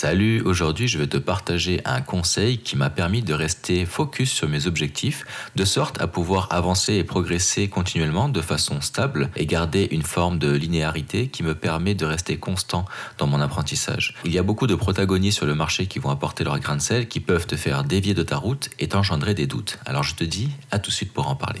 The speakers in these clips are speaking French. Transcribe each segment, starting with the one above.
Salut, aujourd'hui je vais te partager un conseil qui m'a permis de rester focus sur mes objectifs, de sorte à pouvoir avancer et progresser continuellement de façon stable et garder une forme de linéarité qui me permet de rester constant dans mon apprentissage. Il y a beaucoup de protagonistes sur le marché qui vont apporter leur grain de sel, qui peuvent te faire dévier de ta route et t'engendrer des doutes. Alors je te dis à tout de suite pour en parler.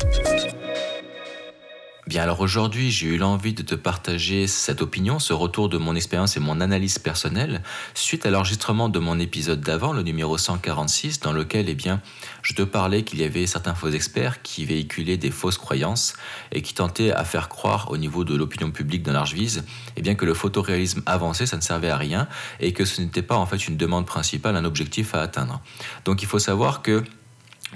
Bien alors aujourd'hui j'ai eu l'envie de te partager cette opinion, ce retour de mon expérience et mon analyse personnelle suite à l'enregistrement de mon épisode d'avant, le numéro 146, dans lequel eh bien, je te parlais qu'il y avait certains faux experts qui véhiculaient des fausses croyances et qui tentaient à faire croire au niveau de l'opinion publique dans large vise eh bien, que le photoréalisme avancé ça ne servait à rien et que ce n'était pas en fait une demande principale, un objectif à atteindre. Donc il faut savoir que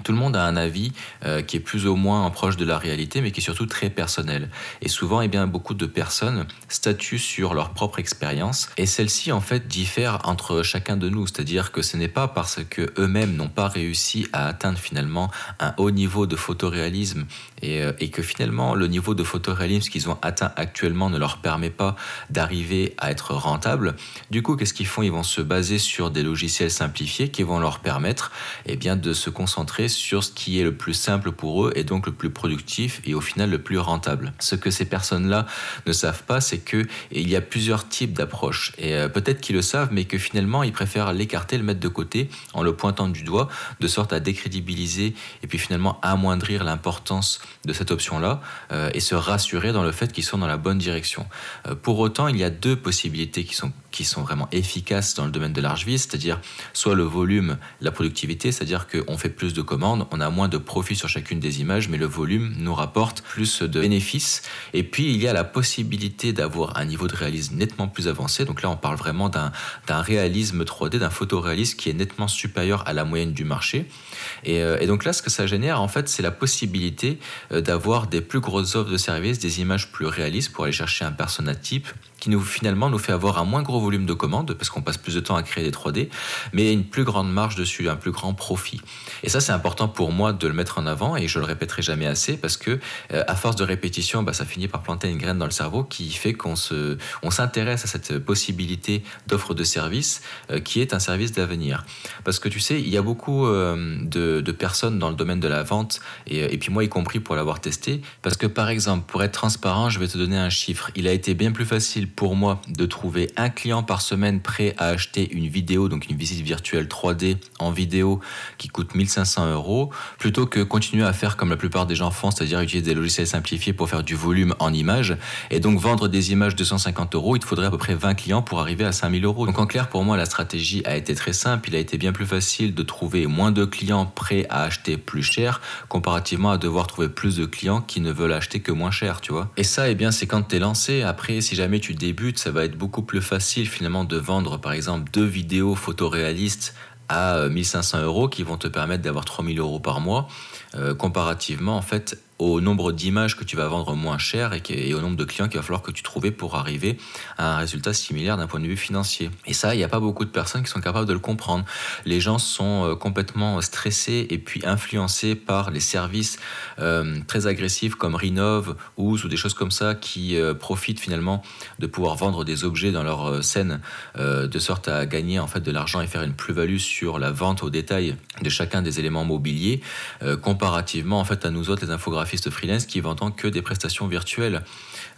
tout le monde a un avis euh, qui est plus ou moins proche de la réalité, mais qui est surtout très personnel. Et souvent, eh bien, beaucoup de personnes statuent sur leur propre expérience, et celle-ci, en fait, diffère entre chacun de nous. C'est-à-dire que ce n'est pas parce que eux-mêmes n'ont pas réussi à atteindre finalement un haut niveau de photoréalisme, et, euh, et que finalement, le niveau de photoréalisme qu'ils ont atteint actuellement ne leur permet pas d'arriver à être rentable. Du coup, qu'est-ce qu'ils font? Ils vont se baser sur des logiciels simplifiés qui vont leur permettre, eh bien, de se concentrer sur ce qui est le plus simple pour eux et donc le plus productif et au final le plus rentable. Ce que ces personnes-là ne savent pas, c'est que il y a plusieurs types d'approches et euh, peut-être qu'ils le savent, mais que finalement ils préfèrent l'écarter, le mettre de côté en le pointant du doigt, de sorte à décrédibiliser et puis finalement amoindrir l'importance de cette option-là euh, et se rassurer dans le fait qu'ils sont dans la bonne direction. Euh, pour autant, il y a deux possibilités qui sont qui sont vraiment efficaces dans le domaine de large vie, c'est-à-dire soit le volume, la productivité, c'est-à-dire qu'on fait plus de commandes, on a moins de profit sur chacune des images, mais le volume nous rapporte plus de bénéfices. Et puis il y a la possibilité d'avoir un niveau de réalisme nettement plus avancé. Donc là, on parle vraiment d'un réalisme 3D, d'un photoréalisme qui est nettement supérieur à la moyenne du marché. Et, euh, et donc là, ce que ça génère, en fait, c'est la possibilité euh, d'avoir des plus grosses offres de services, des images plus réalistes pour aller chercher un persona type qui nous finalement nous fait avoir un moins gros volume de commandes parce qu'on passe plus de temps à créer des 3D, mais une plus grande marge dessus, un plus grand profit. Et ça, c'est important pour moi de le mettre en avant et je le répéterai jamais assez parce que euh, à force de répétition, bah, ça finit par planter une graine dans le cerveau qui fait qu'on se, on s'intéresse à cette possibilité d'offre de service euh, qui est un service d'avenir. Parce que tu sais, il y a beaucoup euh, de, personnes dans le domaine de la vente et, et puis moi y compris pour l'avoir testé. Parce que par exemple, pour être transparent, je vais te donner un chiffre. Il a été bien plus facile pour moi de trouver un client par semaine prêt à acheter une vidéo, donc une visite virtuelle 3D en vidéo qui coûte 1500 euros, plutôt que continuer à faire comme la plupart des gens font, c'est-à-dire utiliser des logiciels simplifiés pour faire du volume en images, et donc vendre des images de 250 euros, il te faudrait à peu près 20 clients pour arriver à 5000 euros. Donc en clair, pour moi, la stratégie a été très simple, il a été bien plus facile de trouver moins de clients prêts à acheter plus cher, comparativement à devoir trouver plus de clients qui ne veulent acheter que moins cher, tu vois. Et ça, eh bien, c'est quand tu es lancé. Après, si jamais tu débutes, ça va être beaucoup plus facile finalement de vendre par exemple deux vidéos photoréalistes à 1500 euh, euros qui vont te permettre d'avoir 3000 euros par mois. Euh, comparativement en fait au nombre d'images que tu vas vendre moins cher et, au nombre de clients qu'il va falloir que tu trouves pour arriver à un résultat similaire d'un point de vue financier. Et ça, il n'y a pas beaucoup de personnes qui sont capables de le comprendre. Les gens sont euh, complètement stressés et puis influencés par les services euh, très agressifs comme Rinov, ou ou des choses comme ça qui euh, profitent finalement de pouvoir vendre des objets dans leur scène de sorte à gagner en fait de l'argent et faire une plus-value sur la vente au détail de chacun des éléments mobiliers comparativement en fait à nous autres les infographies freelance qui vendant que des prestations virtuelles.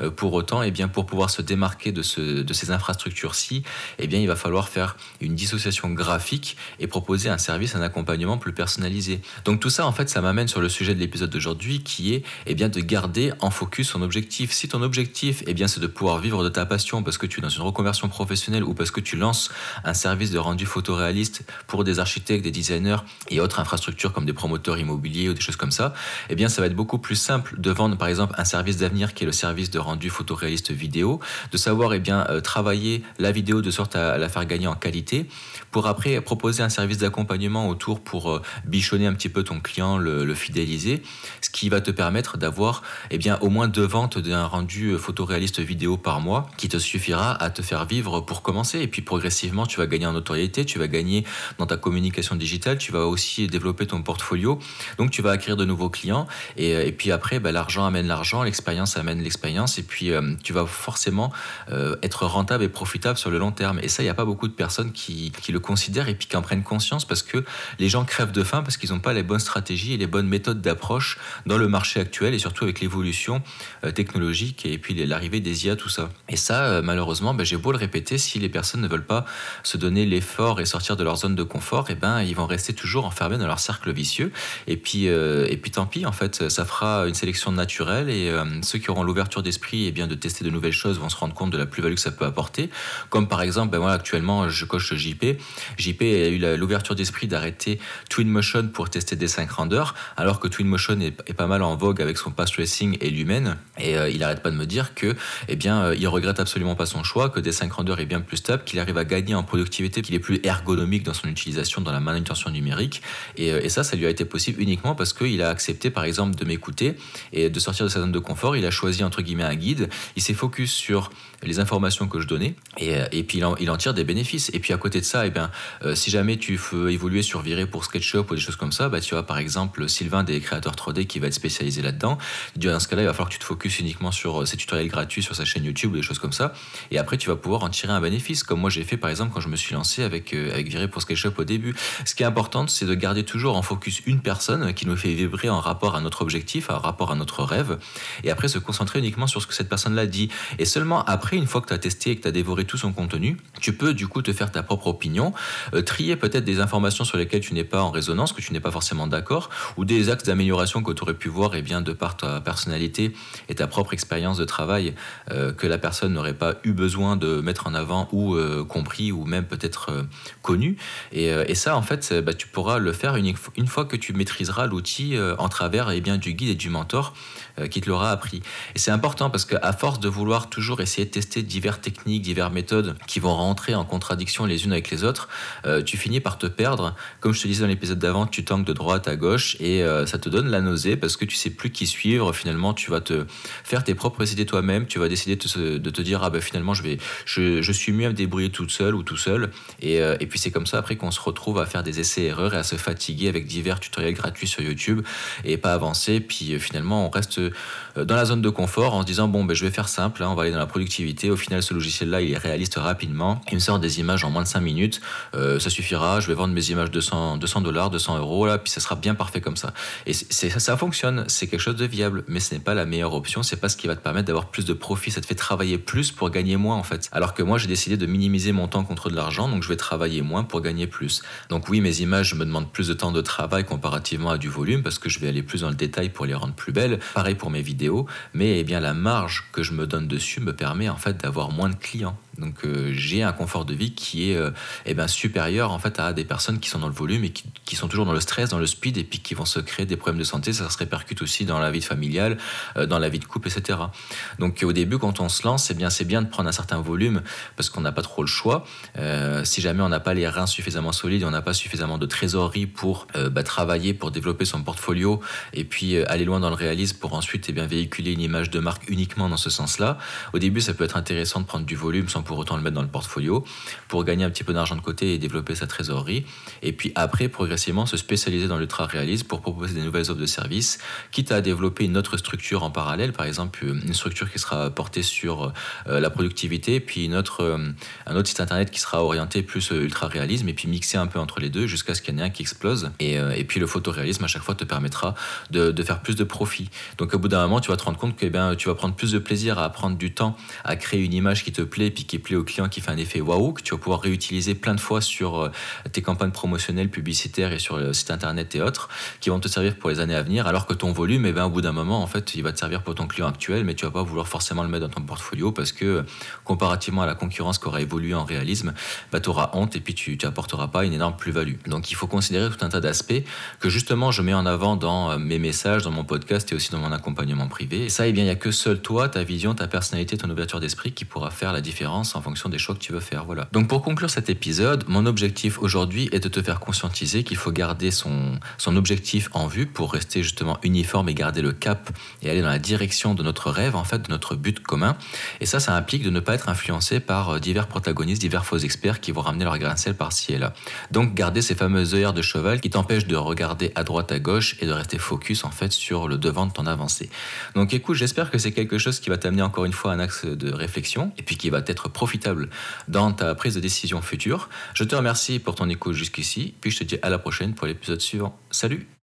Euh, pour autant, et eh bien, pour pouvoir se démarquer de, ce, de ces infrastructures-ci, eh bien, il va falloir faire une dissociation graphique et proposer un service, un accompagnement plus personnalisé. Donc tout ça, en fait, ça m'amène sur le sujet de l'épisode d'aujourd'hui qui est eh bien, de garder en focus son objectif. Si ton objectif, eh bien, c'est de pouvoir vivre de ta passion parce que tu es dans une reconversion professionnelle ou parce que tu lances un service de rendu photoréaliste pour des architectes, des designers et autres infrastructures comme des promoteurs immobiliers ou des choses comme ça, eh bien, ça va être beaucoup plus simple de vendre par exemple un service d'avenir qui est le service de rendu photoréaliste vidéo, de savoir eh bien, euh, travailler la vidéo de sorte à la faire gagner en qualité, pour après proposer un service d'accompagnement autour pour euh, bichonner un petit peu ton client, le, fidéliser, ce qui va te permettre d'avoir eh bien, au moins deux ventes d'un rendu euh, photoréaliste vidéo par mois qui te suffira à te faire vivre pour commencer. Et puis progressivement, tu vas gagner en notoriété, tu vas gagner dans ta communication digitale, tu vas aussi développer ton portfolio, donc tu vas acquérir de nouveaux clients. Et, et puis après, bah, l'argent amène l'argent, l'expérience amène l'expérience, et puis tu vas forcément être rentable et profitable sur le long terme. Et ça, il n'y a pas beaucoup de personnes qui, qui, le considèrent et puis qui en prennent conscience parce que les gens crèvent de faim parce qu'ils n'ont pas les bonnes stratégies et les bonnes méthodes d'approche dans le marché actuel et surtout avec l'évolution euh, technologique et puis l'arrivée des IA, tout ça. Et ça, euh, malheureusement, ben, j'ai beau le répéter, si les personnes ne veulent pas se donner l'effort et sortir de leur zone de confort, et eh ben, ils vont rester toujours enfermés dans leur cercle vicieux. Et puis, euh, et puis tant pis, en fait, ça fera une sélection naturelle et ceux qui auront l'ouverture d'esprit et bien de tester de nouvelles choses vont se rendre compte de la plus-value que ça peut apporter. Comme par exemple, ben voilà, actuellement, je coche JP. JP a eu l'ouverture d'esprit d'arrêter Twinmotion pour tester des 5 renders, alors que Twinmotion est, est pas mal en vogue avec son pass tracing et Lumen. Et euh, il arrête pas de me dire que, eh bien, euh, il regrette absolument pas son choix, que des 5 renders est bien plus stable, qu'il arrive à gagner en productivité, qu'il est plus ergonomique dans son utilisation dans la manutention numérique. Et, euh, et ça, ça lui a été possible uniquement parce qu'il a accepté, par exemple, de m'écouter et de sortir de sa zone de confort. Il a choisi, entre guillemets, un guide. Il s'est focus sur les informations que je donnais et, euh, puis il en, tire des bénéfices. Et puis à côté de ça, et eh bien, euh, si jamais tu veux évoluer sur Viré pour SketchUp ou des choses comme ça, bah, tu as par exemple Sylvain des créateurs 3D qui va être spécialisé là-dedans. Dans ce cas-là, il va falloir que tu te focuses uniquement sur euh, ces tutoriels gratuits sur sa chaîne YouTube ou des choses comme ça. Et après, tu vas pouvoir en tirer un bénéfice, comme moi j'ai fait par exemple quand je me suis lancé avec, avec Viré pour SketchUp au début. Ce qui est important, c'est de garder toujours en focus une personne qui nous fait vibrer en rapport à notre objectif, en rapport à notre rêve, et après se concentrer uniquement sur ce que cette personne-là dit. Et seulement après, une fois que tu as testé et que tu as dévoré tout son contenu, tu peux du coup te faire ta propre opinion, euh, trier peut-être des informations sur lesquelles tu n'es pas en résonance, que tu n'es pas forcément d'accord, ou des axes d'amélioration que tu aurais pu voir, et bien de par ta personnalité et ta propre expérience de travail, euh, que la personne n'aurait pas eu besoin de mettre en avant ou euh, compris ou même peut-être connu. Et, ça, en fait, bah, tu pourras le faire une, une fois que tu maîtriseras l'outil en travers et bien, du guide et du mentor qui te l'aura appris. Et c'est important parce qu'à force de vouloir toujours essayer de tester diverses techniques, diverses méthodes qui vont rentrer en contradiction les unes avec les autres, euh, tu finis par te perdre. Comme je te disais dans l'épisode d'avant, tu tanques de droite à gauche et euh, ça te donne la nausée parce que tu sais plus qui suivre. Finalement, tu vas te faire tes propres idées toi-même. Tu vas décider de te, dire ah ben finalement je vais, je, suis mieux à me débrouiller toute seule ou tout seul. Et, euh, et puis c'est comme ça après qu'on se retrouve à faire des essais-erreurs et à se fatiguer avec divers tutoriels gratuits sur YouTube et pas avancer. Puis finalement on reste dans la zone de confort en se disant bon ben je vais faire simple, hein, on va aller dans la productivité au final, ce logiciel-là, il est réaliste rapidement. Il me sort des images en moins de 5 minutes. Euh, ça suffira. Je vais vendre mes images 200 dollars, 200 euros, là, puis ça sera bien parfait comme ça. Et ça, ça fonctionne. C'est quelque chose de viable, mais ce n'est pas la meilleure option. C'est pas ce qui va te permettre d'avoir plus de profit. Ça te fait travailler plus pour gagner moins, en fait. Alors que moi, j'ai décidé de minimiser mon temps contre de l'argent, donc je vais travailler moins pour gagner plus. Donc oui, mes images me demandent plus de temps de travail comparativement à du volume parce que je vais aller plus dans le détail pour les rendre plus belles. Pareil pour mes vidéos, mais eh bien la marge que je me donne dessus me permet en fait d'avoir moins de clients. Donc euh, j'ai un confort de vie qui est euh, eh ben, supérieur en fait à des personnes qui sont dans le volume et qui, sont toujours dans le stress, dans le speed et puis qui vont se créer des problèmes de santé. Ça se répercute aussi dans la vie familiale, euh, dans la vie de couple, etc. Donc au début, quand on se lance, eh bien c'est bien de prendre un certain volume parce qu'on n'a pas trop le choix. si jamais on n'a pas les reins suffisamment solides, on n'a pas suffisamment de trésorerie pour bah, travailler, pour développer son portfolio et puis aller loin dans le réalisme pour ensuite eh bien véhiculer une image de marque uniquement dans ce sens-là. Au début, ça peut être intéressant de prendre du volume sans pour autant le mettre dans le portfolio, pour gagner un petit peu d'argent de côté et développer sa trésorerie. Et puis après, progressivement, se spécialiser dans l'ultra-réalisme pour proposer des nouvelles offres de services, quitte à développer une autre structure en parallèle, par exemple une structure qui sera portée sur euh, la productivité, puis une autre, euh, un autre site internet qui sera orienté plus euh, ultra-réalisme, et puis mixer un peu entre les deux jusqu'à ce qu'il y en ait un qui explose. Et, et puis le photoréalisme, à chaque fois, te permettra de, de, faire plus de profit. Donc au bout d'un moment, tu vas te rendre compte que eh bien, tu vas prendre plus de plaisir à prendre du temps à créer une image qui te plaît, puis qui plaît au client, qui fait un effet waouh, que tu vas pouvoir réutiliser plein de fois sur euh, tes campagnes promotionnelles, publicitaires et sur le site internet et autres, qui vont te servir pour les années à venir, alors que ton volume, eh ben, au bout d'un moment, en fait, il va te servir pour ton client actuel, mais tu vas pas vouloir forcément le mettre dans ton portfolio parce que, comparativement à la concurrence qui aura évolué en réalisme, bah, tu auras honte et puis tu n'apporteras pas une énorme plus-value. Donc il faut considérer tout un tas d'aspects que justement je mets en avant dans euh, mes messages, dans mon podcast et aussi dans mon accompagnement privé. Et ça, eh bien, il n'y a que seul toi, ta vision, ta personnalité, ton ouverture d'esprit qui pourra faire la différence en fonction des choix que tu veux faire. Voilà. Donc pour conclure cet épisode, mon objectif aujourd'hui est de te faire conscientiser qu'il faut garder son, son objectif en vue pour rester justement uniforme et garder le cap et aller dans la direction de notre rêve, en fait, de notre but commun. Et ça, ça implique de ne pas être influencé par euh, divers protagonistes, divers faux experts qui vont ramener leur grain de par-ci et là. Donc garder ces fameuses œillères de cheval qui t'empêchent de regarder à droite, à gauche et de rester focus en fait sur le devant de ton avancée. Donc écoute, j'espère que c'est quelque chose qui va t'amener encore une fois un axe de réflexion et puis qui va profitable dans ta prise de décision future. Je te remercie pour ton écoute jusqu'ici, puis je te dis à la prochaine pour l'épisode suivant. Salut